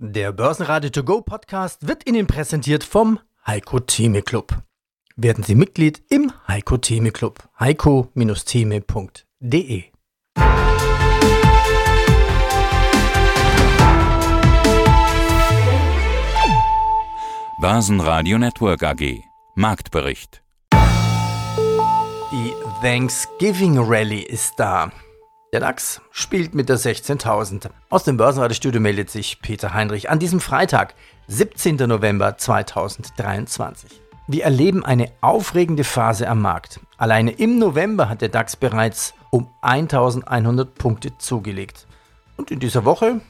Der Börsenradio To Go Podcast wird Ihnen präsentiert vom Heiko Theme Club. Werden Sie Mitglied im Heiko Theme Club. heiko-theme.de Börsenradio Network AG Marktbericht Die Thanksgiving Rally ist da. Der DAX spielt mit der 16.000. Aus dem Börsenradiostudio meldet sich Peter Heinrich an diesem Freitag, 17. November 2023. Wir erleben eine aufregende Phase am Markt. Alleine im November hat der DAX bereits um 1100 Punkte zugelegt. Und in dieser Woche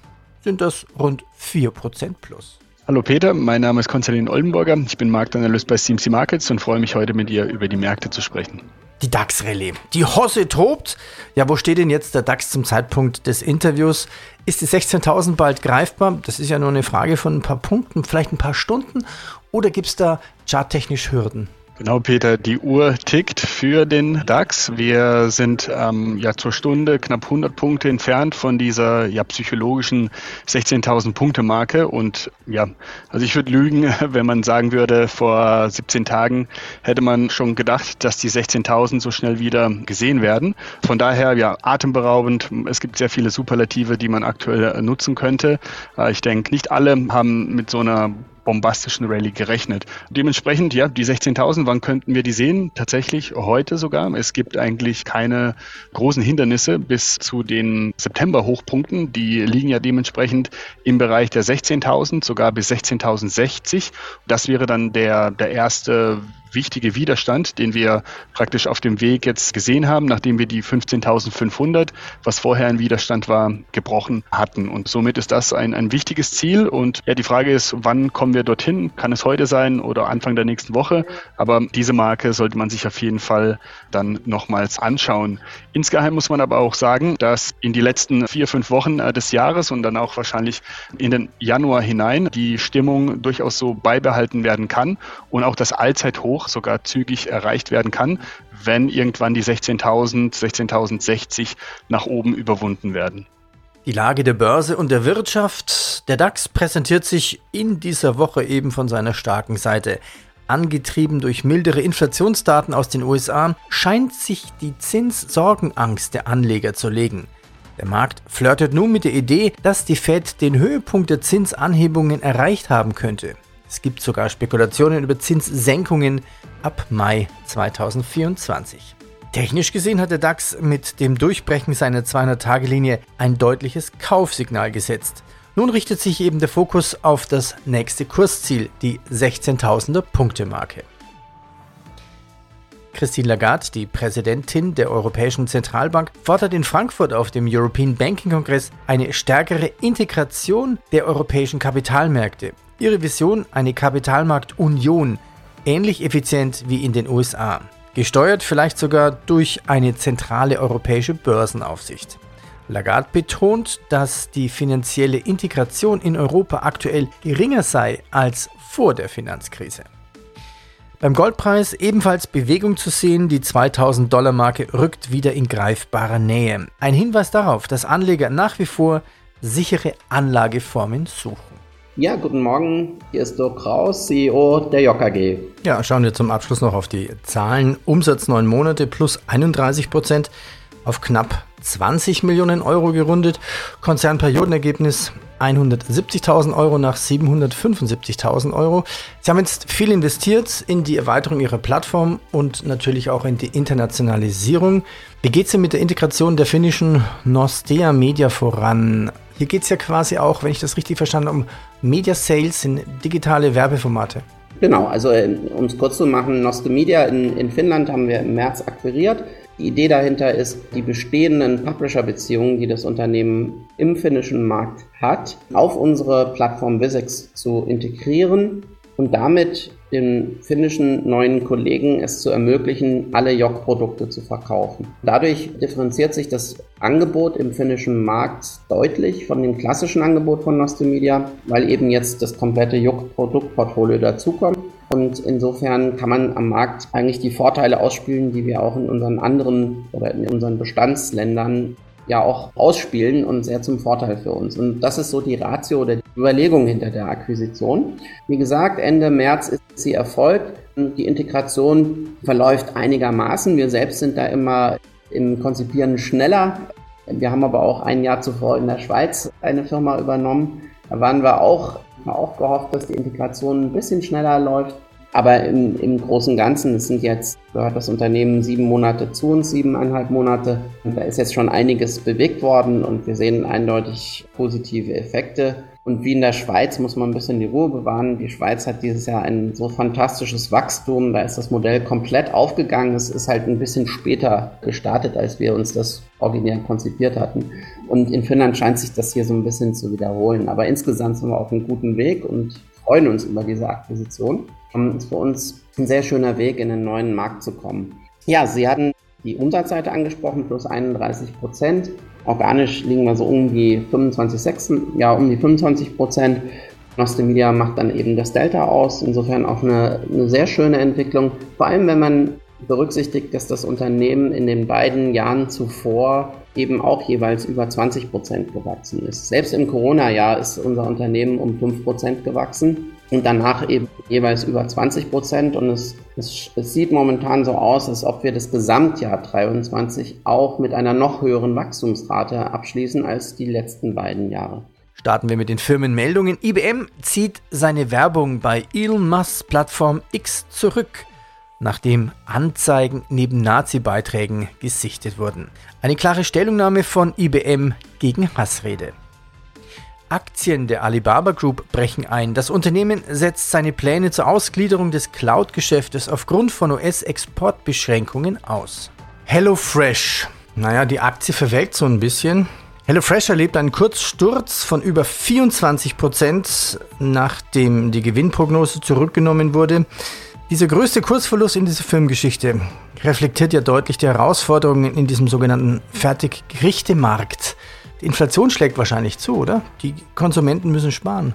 sind das rund 4% plus. Hallo Peter, mein Name ist Konstantin Oldenburger. Ich bin Marktanalyst bei CMC Markets und freue mich heute mit dir über die Märkte zu sprechen. Die DAX-Rallye. Die Hosse tobt. Ja, wo steht denn jetzt der DAX zum Zeitpunkt des Interviews? Ist die 16.000 bald greifbar? Das ist ja nur eine Frage von ein paar Punkten, vielleicht ein paar Stunden. Oder gibt es da charttechnisch Hürden? Genau, Peter, die Uhr tickt für den DAX. Wir sind ähm, ja zur Stunde knapp 100 Punkte entfernt von dieser ja psychologischen 16.000 Punkte Marke und ja, also ich würde lügen, wenn man sagen würde, vor 17 Tagen hätte man schon gedacht, dass die 16.000 so schnell wieder gesehen werden. Von daher ja atemberaubend. Es gibt sehr viele Superlative, die man aktuell nutzen könnte. Äh, ich denke, nicht alle haben mit so einer bombastischen Rallye gerechnet. Dementsprechend, ja, die 16.000, wann könnten wir die sehen? Tatsächlich heute sogar. Es gibt eigentlich keine großen Hindernisse bis zu den September-Hochpunkten. Die liegen ja dementsprechend im Bereich der 16.000, sogar bis 16.060. Das wäre dann der, der erste wichtige Widerstand, den wir praktisch auf dem Weg jetzt gesehen haben, nachdem wir die 15.500, was vorher ein Widerstand war, gebrochen hatten. Und somit ist das ein, ein wichtiges Ziel. Und ja, die Frage ist, wann kommen wir dorthin? Kann es heute sein oder Anfang der nächsten Woche? Aber diese Marke sollte man sich auf jeden Fall dann nochmals anschauen. Insgeheim muss man aber auch sagen, dass in die letzten vier, fünf Wochen äh, des Jahres und dann auch wahrscheinlich in den Januar hinein die Stimmung durchaus so beibehalten werden kann und auch das Allzeithoch Hoch sogar zügig erreicht werden kann, wenn irgendwann die 16.000, 16.060 nach oben überwunden werden. Die Lage der Börse und der Wirtschaft. Der DAX präsentiert sich in dieser Woche eben von seiner starken Seite. Angetrieben durch mildere Inflationsdaten aus den USA, scheint sich die Zinssorgenangst der Anleger zu legen. Der Markt flirtet nun mit der Idee, dass die Fed den Höhepunkt der Zinsanhebungen erreicht haben könnte. Es gibt sogar Spekulationen über Zinssenkungen ab Mai 2024. Technisch gesehen hat der DAX mit dem Durchbrechen seiner 200-Tage-Linie ein deutliches Kaufsignal gesetzt. Nun richtet sich eben der Fokus auf das nächste Kursziel, die 16.000er Punkte-Marke. Christine Lagarde, die Präsidentin der Europäischen Zentralbank, fordert in Frankfurt auf dem European Banking Kongress eine stärkere Integration der europäischen Kapitalmärkte. Ihre Vision eine Kapitalmarktunion, ähnlich effizient wie in den USA, gesteuert vielleicht sogar durch eine zentrale europäische Börsenaufsicht. Lagarde betont, dass die finanzielle Integration in Europa aktuell geringer sei als vor der Finanzkrise. Beim Goldpreis ebenfalls Bewegung zu sehen, die 2000 Dollar Marke rückt wieder in greifbarer Nähe. Ein Hinweis darauf, dass Anleger nach wie vor sichere Anlageformen suchen. Ja, guten Morgen. Hier ist Dirk Kraus, CEO der JKG. Ja, schauen wir zum Abschluss noch auf die Zahlen. Umsatz neun Monate plus 31 Prozent auf knapp 20 Millionen Euro gerundet. Konzernperiodenergebnis 170.000 Euro nach 775.000 Euro. Sie haben jetzt viel investiert in die Erweiterung Ihrer Plattform und natürlich auch in die Internationalisierung. Wie geht es denn mit der Integration der finnischen Nostea Media voran? Hier geht es ja quasi auch, wenn ich das richtig verstanden habe, um Media Sales in digitale Werbeformate. Genau, also äh, um es kurz zu machen, Noste Media in, in Finnland haben wir im März akquiriert. Die Idee dahinter ist, die bestehenden Publisher-Beziehungen, die das Unternehmen im finnischen Markt hat, auf unsere Plattform Visex zu integrieren und damit den finnischen neuen Kollegen es zu ermöglichen, alle Jock-Produkte zu verkaufen. Dadurch differenziert sich das Angebot im finnischen Markt deutlich von dem klassischen Angebot von Nostemedia, weil eben jetzt das komplette Jock-Produktportfolio dazukommt. Und insofern kann man am Markt eigentlich die Vorteile ausspielen, die wir auch in unseren anderen oder in unseren Bestandsländern ja auch ausspielen und sehr zum Vorteil für uns. Und das ist so die Ratio oder die Überlegung hinter der Akquisition. Wie gesagt, Ende März ist sie erfolgt. Die Integration verläuft einigermaßen. Wir selbst sind da immer im Konzipieren schneller. Wir haben aber auch ein Jahr zuvor in der Schweiz eine Firma übernommen. Da waren wir auch, auch gehofft, dass die Integration ein bisschen schneller läuft. Aber im, im Großen und Ganzen, es sind jetzt, gehört das Unternehmen sieben Monate zu uns, siebeneinhalb Monate. Und da ist jetzt schon einiges bewegt worden und wir sehen eindeutig positive Effekte. Und wie in der Schweiz muss man ein bisschen die Ruhe bewahren. Die Schweiz hat dieses Jahr ein so fantastisches Wachstum. Da ist das Modell komplett aufgegangen. Es ist halt ein bisschen später gestartet, als wir uns das originär konzipiert hatten. Und in Finnland scheint sich das hier so ein bisschen zu wiederholen. Aber insgesamt sind wir auf einem guten Weg und freuen uns über diese Akquisition. Das ist für uns ein sehr schöner Weg, in einen neuen Markt zu kommen. Ja, Sie hatten die Umsatzseite angesprochen, plus 31 Prozent. Organisch liegen wir so um die 25, 6, ja, um die 25 Prozent. Noste Media macht dann eben das Delta aus. Insofern auch eine, eine sehr schöne Entwicklung. Vor allem, wenn man berücksichtigt, dass das Unternehmen in den beiden Jahren zuvor eben auch jeweils über 20 Prozent gewachsen ist. Selbst im Corona-Jahr ist unser Unternehmen um 5 Prozent gewachsen und danach eben jeweils über 20 Prozent. Und es, es, es, sieht momentan so aus, als ob wir das Gesamtjahr 23 auch mit einer noch höheren Wachstumsrate abschließen als die letzten beiden Jahre. Starten wir mit den Firmenmeldungen. IBM zieht seine Werbung bei Elon Musk's Plattform X zurück nachdem Anzeigen neben Nazi-Beiträgen gesichtet wurden. Eine klare Stellungnahme von IBM gegen Hassrede. Aktien der Alibaba Group brechen ein. Das Unternehmen setzt seine Pläne zur Ausgliederung des Cloud-Geschäftes aufgrund von US-Exportbeschränkungen aus. HelloFresh. Naja, die Aktie verwelkt so ein bisschen. HelloFresh erlebt einen Kurzsturz von über 24 Prozent, nachdem die Gewinnprognose zurückgenommen wurde. Dieser größte Kursverlust in dieser Filmgeschichte reflektiert ja deutlich die Herausforderungen in diesem sogenannten Fertiggerichtemarkt. Die Inflation schlägt wahrscheinlich zu, oder? Die Konsumenten müssen sparen.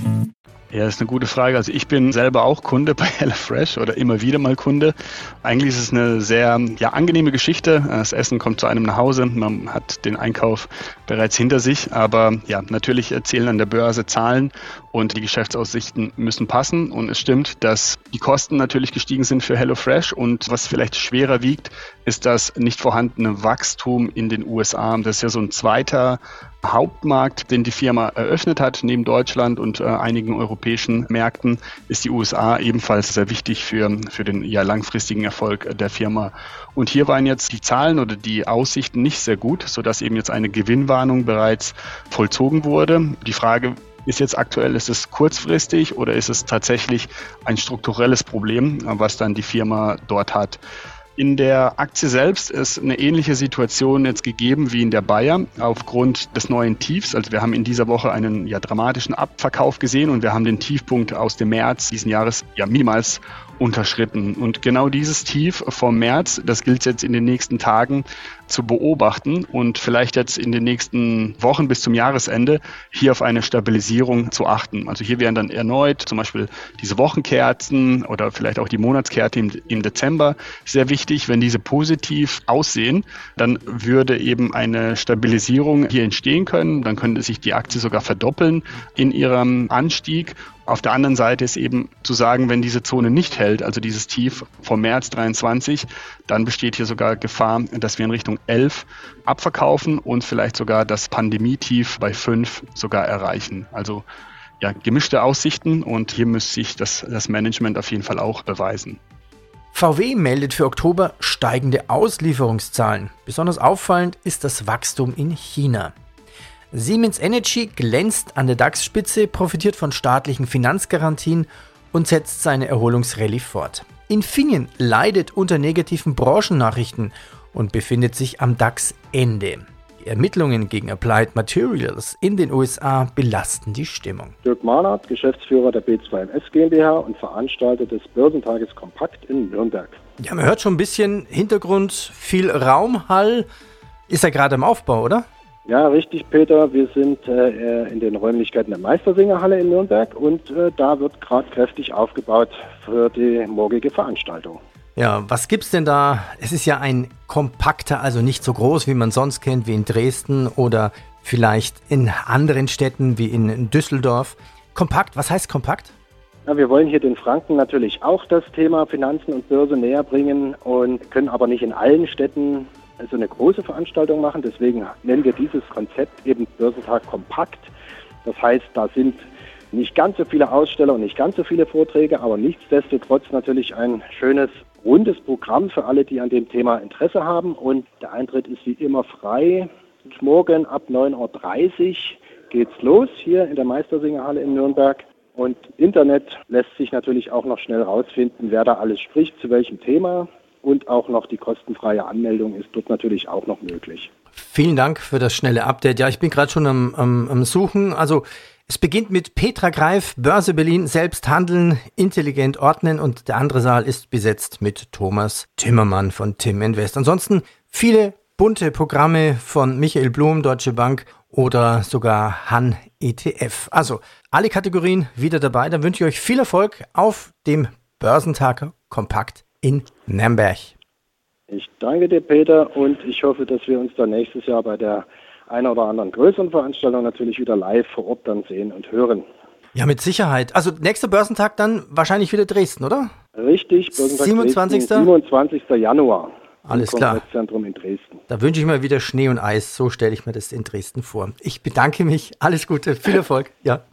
Ja, ist eine gute Frage. Also ich bin selber auch Kunde bei HelloFresh oder immer wieder mal Kunde. Eigentlich ist es eine sehr ja, angenehme Geschichte. Das Essen kommt zu einem nach Hause. Man hat den Einkauf bereits hinter sich. Aber ja, natürlich zählen an der Börse Zahlen und die Geschäftsaussichten müssen passen. Und es stimmt, dass die Kosten natürlich gestiegen sind für HelloFresh. Und was vielleicht schwerer wiegt, ist das nicht vorhandene Wachstum in den USA. Das ist ja so ein zweiter Hauptmarkt, den die Firma eröffnet hat, neben Deutschland und äh, einigen europäischen Märkten, ist die USA ebenfalls sehr wichtig für, für den ja, langfristigen Erfolg der Firma. Und hier waren jetzt die Zahlen oder die Aussichten nicht sehr gut, sodass eben jetzt eine Gewinnwarnung bereits vollzogen wurde. Die Frage, ist jetzt aktuell, ist es kurzfristig oder ist es tatsächlich ein strukturelles Problem, was dann die Firma dort hat? In der Aktie selbst ist eine ähnliche Situation jetzt gegeben wie in der Bayer aufgrund des neuen Tiefs. Also wir haben in dieser Woche einen ja, dramatischen Abverkauf gesehen und wir haben den Tiefpunkt aus dem März diesen Jahres ja niemals unterschritten. Und genau dieses Tief vom März, das gilt jetzt in den nächsten Tagen zu beobachten und vielleicht jetzt in den nächsten Wochen bis zum Jahresende hier auf eine Stabilisierung zu achten. Also hier wären dann erneut zum Beispiel diese Wochenkerzen oder vielleicht auch die Monatskerte im, im Dezember sehr wichtig. Wenn diese positiv aussehen, dann würde eben eine Stabilisierung hier entstehen können. Dann könnte sich die Aktie sogar verdoppeln in ihrem Anstieg auf der anderen Seite ist eben zu sagen, wenn diese Zone nicht hält, also dieses Tief vom März 23, dann besteht hier sogar Gefahr, dass wir in Richtung 11 abverkaufen und vielleicht sogar das Pandemietief bei 5 sogar erreichen. Also ja, gemischte Aussichten und hier müsste sich das, das Management auf jeden Fall auch beweisen. VW meldet für Oktober steigende Auslieferungszahlen. Besonders auffallend ist das Wachstum in China. Siemens Energy glänzt an der DAX-Spitze, profitiert von staatlichen Finanzgarantien und setzt seine Erholungsrallye fort. Infineon leidet unter negativen Branchennachrichten und befindet sich am DAX-Ende. Die Ermittlungen gegen Applied Materials in den USA belasten die Stimmung. Dirk Mahnert, Geschäftsführer der B2MS GmbH und Veranstalter des Börsentages Kompakt in Nürnberg. Ja, man hört schon ein bisschen Hintergrund, viel Raumhall. Ist er gerade im Aufbau, oder? Ja, richtig, Peter. Wir sind äh, in den Räumlichkeiten der Meistersingerhalle in Nürnberg und äh, da wird gerade kräftig aufgebaut für die morgige Veranstaltung. Ja, was gibt's denn da? Es ist ja ein kompakter, also nicht so groß, wie man sonst kennt, wie in Dresden oder vielleicht in anderen Städten wie in Düsseldorf. Kompakt, was heißt kompakt? Ja, wir wollen hier den Franken natürlich auch das Thema Finanzen und Börse näher bringen und können aber nicht in allen Städten so eine große Veranstaltung machen. Deswegen nennen wir dieses Konzept eben Börsentag kompakt. Das heißt, da sind nicht ganz so viele Aussteller und nicht ganz so viele Vorträge, aber nichtsdestotrotz natürlich ein schönes rundes Programm für alle, die an dem Thema Interesse haben. Und der Eintritt ist wie immer frei. Morgen ab 9.30 Uhr geht's los hier in der Meistersingerhalle in Nürnberg. Und Internet lässt sich natürlich auch noch schnell rausfinden, wer da alles spricht, zu welchem Thema. Und auch noch die kostenfreie Anmeldung ist dort natürlich auch noch möglich. Vielen Dank für das schnelle Update. Ja, ich bin gerade schon am, am, am Suchen. Also es beginnt mit Petra Greif, Börse Berlin, selbst handeln, intelligent ordnen und der andere Saal ist besetzt mit Thomas Timmermann von Tim Invest. Ansonsten viele bunte Programme von Michael Blum, Deutsche Bank oder sogar Han ETF. Also alle Kategorien wieder dabei. Dann wünsche ich euch viel Erfolg auf dem Börsentag Kompakt in Nürnberg. Ich danke dir, Peter, und ich hoffe, dass wir uns dann nächstes Jahr bei der einer oder anderen größeren Veranstaltung natürlich wieder live vor Ort dann sehen und hören. Ja, mit Sicherheit. Also nächster Börsentag dann wahrscheinlich wieder Dresden, oder? Richtig, Börsentag 27. Dresden, 27. Januar. Alles klar. Zentrum in Dresden. Da wünsche ich mir wieder Schnee und Eis. So stelle ich mir das in Dresden vor. Ich bedanke mich. Alles Gute, viel Erfolg. Ja.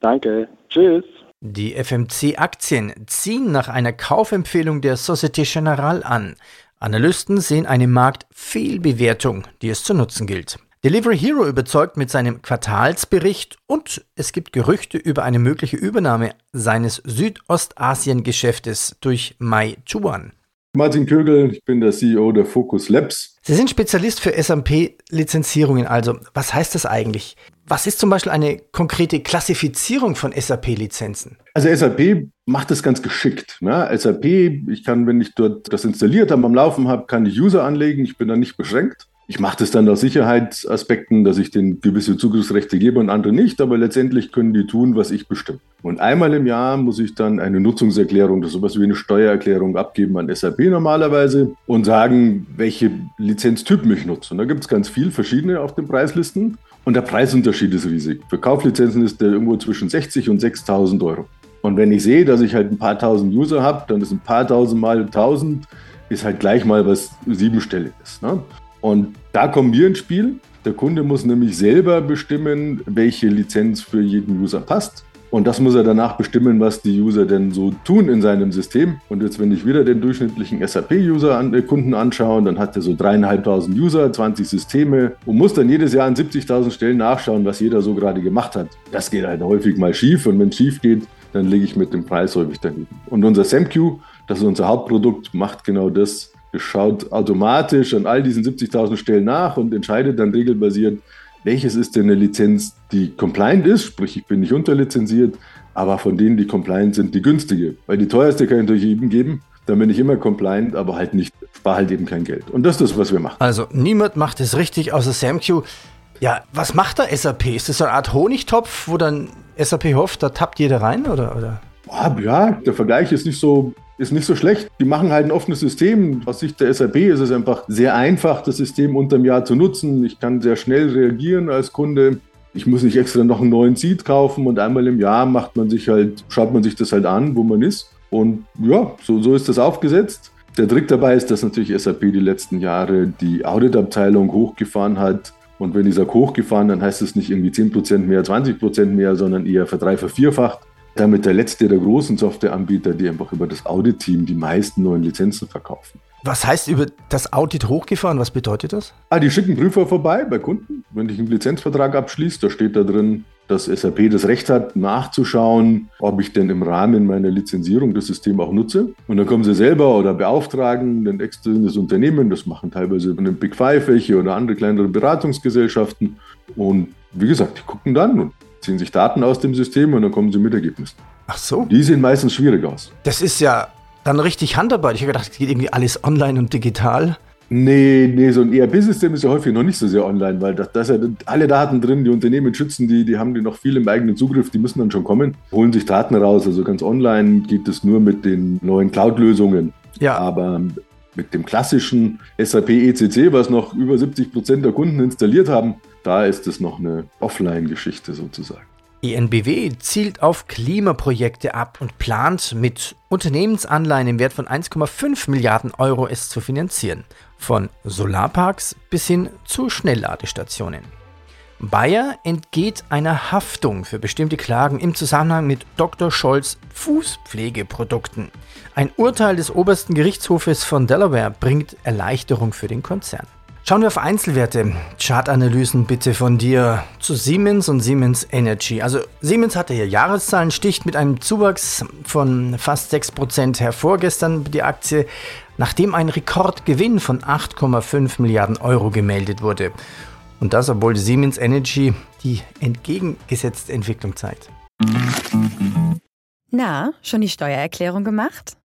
Danke. Tschüss. Die FMC-Aktien ziehen nach einer Kaufempfehlung der Societe Generale an. Analysten sehen eine Marktfehlbewertung, die es zu nutzen gilt. Delivery Hero überzeugt mit seinem Quartalsbericht und es gibt Gerüchte über eine mögliche Übernahme seines Südostasien-Geschäftes durch Mai Chuan. Martin Kögel, ich bin der CEO der Focus Labs. Sie sind Spezialist für SAP-Lizenzierungen. Also, was heißt das eigentlich? Was ist zum Beispiel eine konkrete Klassifizierung von SAP-Lizenzen? Also SAP macht das ganz geschickt. Ne? SAP, ich kann, wenn ich dort das installiert habe, am Laufen habe, kann ich User anlegen. Ich bin da nicht beschränkt. Ich mache das dann aus Sicherheitsaspekten, dass ich den gewisse Zugriffsrechte gebe und andere nicht, aber letztendlich können die tun, was ich bestimme. Und einmal im Jahr muss ich dann eine Nutzungserklärung, das ist sowas wie eine Steuererklärung abgeben an SAP normalerweise und sagen, welche Lizenztypen ich nutze. Und da gibt es ganz viel verschiedene auf den Preislisten und der Preisunterschied ist riesig. Für Kauflizenzen ist der irgendwo zwischen 60 und 6.000 Euro. Und wenn ich sehe, dass ich halt ein paar tausend User habe, dann ist ein paar tausend mal tausend, ist halt gleich mal was siebenstellig ist. Ne? Und da kommen wir ins Spiel. Der Kunde muss nämlich selber bestimmen, welche Lizenz für jeden User passt. Und das muss er danach bestimmen, was die User denn so tun in seinem System. Und jetzt, wenn ich wieder den durchschnittlichen SAP-User an, äh, anschaue, dann hat er so dreieinhalbtausend User, 20 Systeme und muss dann jedes Jahr an 70.000 Stellen nachschauen, was jeder so gerade gemacht hat. Das geht halt häufig mal schief. Und wenn es schief geht, dann lege ich mit dem Preis häufig daneben. Und unser SamQ, das ist unser Hauptprodukt, macht genau das schaut automatisch an all diesen 70.000 Stellen nach und entscheidet dann regelbasiert, welches ist denn eine Lizenz, die compliant ist, sprich ich bin nicht unterlizenziert, aber von denen, die compliant sind, die günstige. Weil die teuerste kann ich natürlich jedem geben, dann bin ich immer compliant, aber halt nicht, spare halt eben kein Geld. Und das ist das, was wir machen. Also niemand macht es richtig außer SamQ. Ja, was macht da SAP? Ist das so eine Art Honigtopf, wo dann SAP hofft, da tappt jeder rein oder? oder? Ja, der Vergleich ist nicht so ist nicht so schlecht. Die machen halt ein offenes System. Aus Sicht der SAP ist es einfach sehr einfach, das System unterm Jahr zu nutzen. Ich kann sehr schnell reagieren als Kunde. Ich muss nicht extra noch einen neuen Seed kaufen und einmal im Jahr macht man sich halt, schaut man sich das halt an, wo man ist. Und ja, so, so ist das aufgesetzt. Der Trick dabei ist, dass natürlich SAP die letzten Jahre die Auditabteilung hochgefahren hat. Und wenn ich sage hochgefahren, dann heißt es nicht irgendwie 10% mehr, 20% mehr, sondern eher verdrei, vervierfacht damit der letzte der großen Softwareanbieter, die einfach über das Audit-Team die meisten neuen Lizenzen verkaufen. Was heißt über das Audit hochgefahren? Was bedeutet das? Ah, die schicken Prüfer vorbei bei Kunden. Wenn ich einen Lizenzvertrag abschließe, da steht da drin, dass SAP das Recht hat, nachzuschauen, ob ich denn im Rahmen meiner Lizenzierung das System auch nutze. Und dann kommen sie selber oder beauftragen ein externes Unternehmen, das machen teilweise eine Big Five welche oder andere kleinere Beratungsgesellschaften. Und wie gesagt, die gucken dann und ziehen sich Daten aus dem System und dann kommen sie mit Ergebnissen. Ach so. Die sehen meistens schwierig aus. Das ist ja dann richtig Handarbeit. Ich habe gedacht, es geht irgendwie alles online und digital. Nee, nee, so ein ERP-System ist ja häufig noch nicht so sehr online, weil da ist ja alle Daten drin, die Unternehmen schützen die, die haben die noch viel im eigenen Zugriff, die müssen dann schon kommen, holen sich Daten raus. Also ganz online geht es nur mit den neuen Cloud-Lösungen. Ja. Aber mit dem klassischen SAP ECC, was noch über 70 Prozent der Kunden installiert haben, da ist es noch eine Offline-Geschichte sozusagen. ENBW zielt auf Klimaprojekte ab und plant mit Unternehmensanleihen im Wert von 1,5 Milliarden Euro es zu finanzieren. Von Solarparks bis hin zu Schnellladestationen. Bayer entgeht einer Haftung für bestimmte Klagen im Zusammenhang mit Dr. Scholz Fußpflegeprodukten. Ein Urteil des obersten Gerichtshofes von Delaware bringt Erleichterung für den Konzern. Schauen wir auf Einzelwerte. Chartanalysen bitte von dir zu Siemens und Siemens Energy. Also Siemens hatte hier Jahreszahlen, sticht mit einem Zuwachs von fast 6% hervor gestern die Aktie, nachdem ein Rekordgewinn von 8,5 Milliarden Euro gemeldet wurde. Und das, obwohl Siemens Energy die entgegengesetzte Entwicklung zeigt. Na, schon die Steuererklärung gemacht?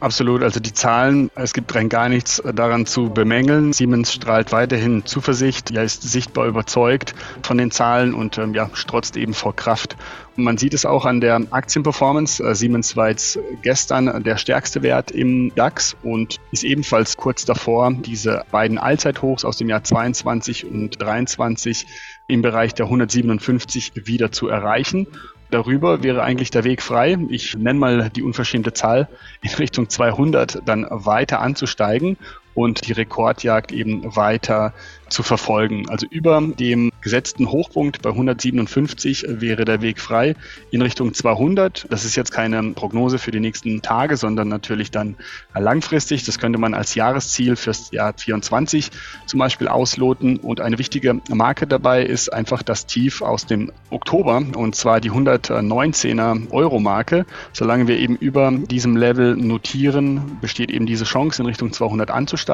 Absolut, also die Zahlen, es gibt rein gar nichts daran zu bemängeln. Siemens strahlt weiterhin Zuversicht, ja, ist sichtbar überzeugt von den Zahlen und ähm, ja, strotzt eben vor Kraft. Und man sieht es auch an der Aktienperformance. Äh, Siemens war jetzt gestern der stärkste Wert im DAX und ist ebenfalls kurz davor, diese beiden Allzeithochs aus dem Jahr 22 und 23 im Bereich der 157 wieder zu erreichen. Darüber wäre eigentlich der Weg frei. Ich nenne mal die unverschämte Zahl in Richtung 200 dann weiter anzusteigen und die Rekordjagd eben weiter zu verfolgen. Also über dem gesetzten Hochpunkt bei 157 wäre der Weg frei in Richtung 200. Das ist jetzt keine Prognose für die nächsten Tage, sondern natürlich dann langfristig. Das könnte man als Jahresziel fürs Jahr 24 zum Beispiel ausloten. Und eine wichtige Marke dabei ist einfach das Tief aus dem Oktober und zwar die 119er Euro Marke. Solange wir eben über diesem Level notieren, besteht eben diese Chance in Richtung 200 anzusteigen.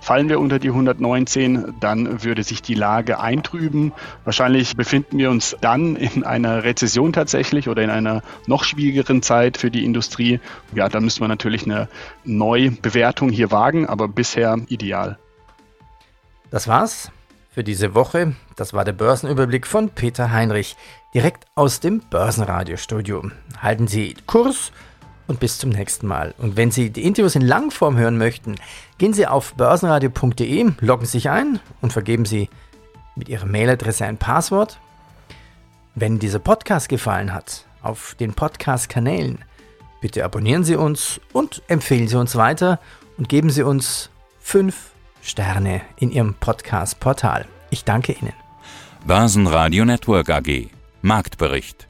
Fallen wir unter die 119, dann würde sich die Lage eintrüben. Wahrscheinlich befinden wir uns dann in einer Rezession tatsächlich oder in einer noch schwierigeren Zeit für die Industrie. Ja, da müssen wir natürlich eine Neubewertung hier wagen, aber bisher ideal. Das war's für diese Woche. Das war der Börsenüberblick von Peter Heinrich, direkt aus dem Börsenradiostudio. Halten Sie Kurs und bis zum nächsten Mal. Und wenn Sie die Interviews in Langform hören möchten, gehen Sie auf börsenradio.de, loggen sich ein und vergeben Sie mit Ihrer Mailadresse ein Passwort. Wenn dieser Podcast gefallen hat, auf den Podcast-Kanälen, bitte abonnieren Sie uns und empfehlen Sie uns weiter und geben Sie uns fünf Sterne in Ihrem Podcast-Portal. Ich danke Ihnen. Börsenradio Network AG. Marktbericht.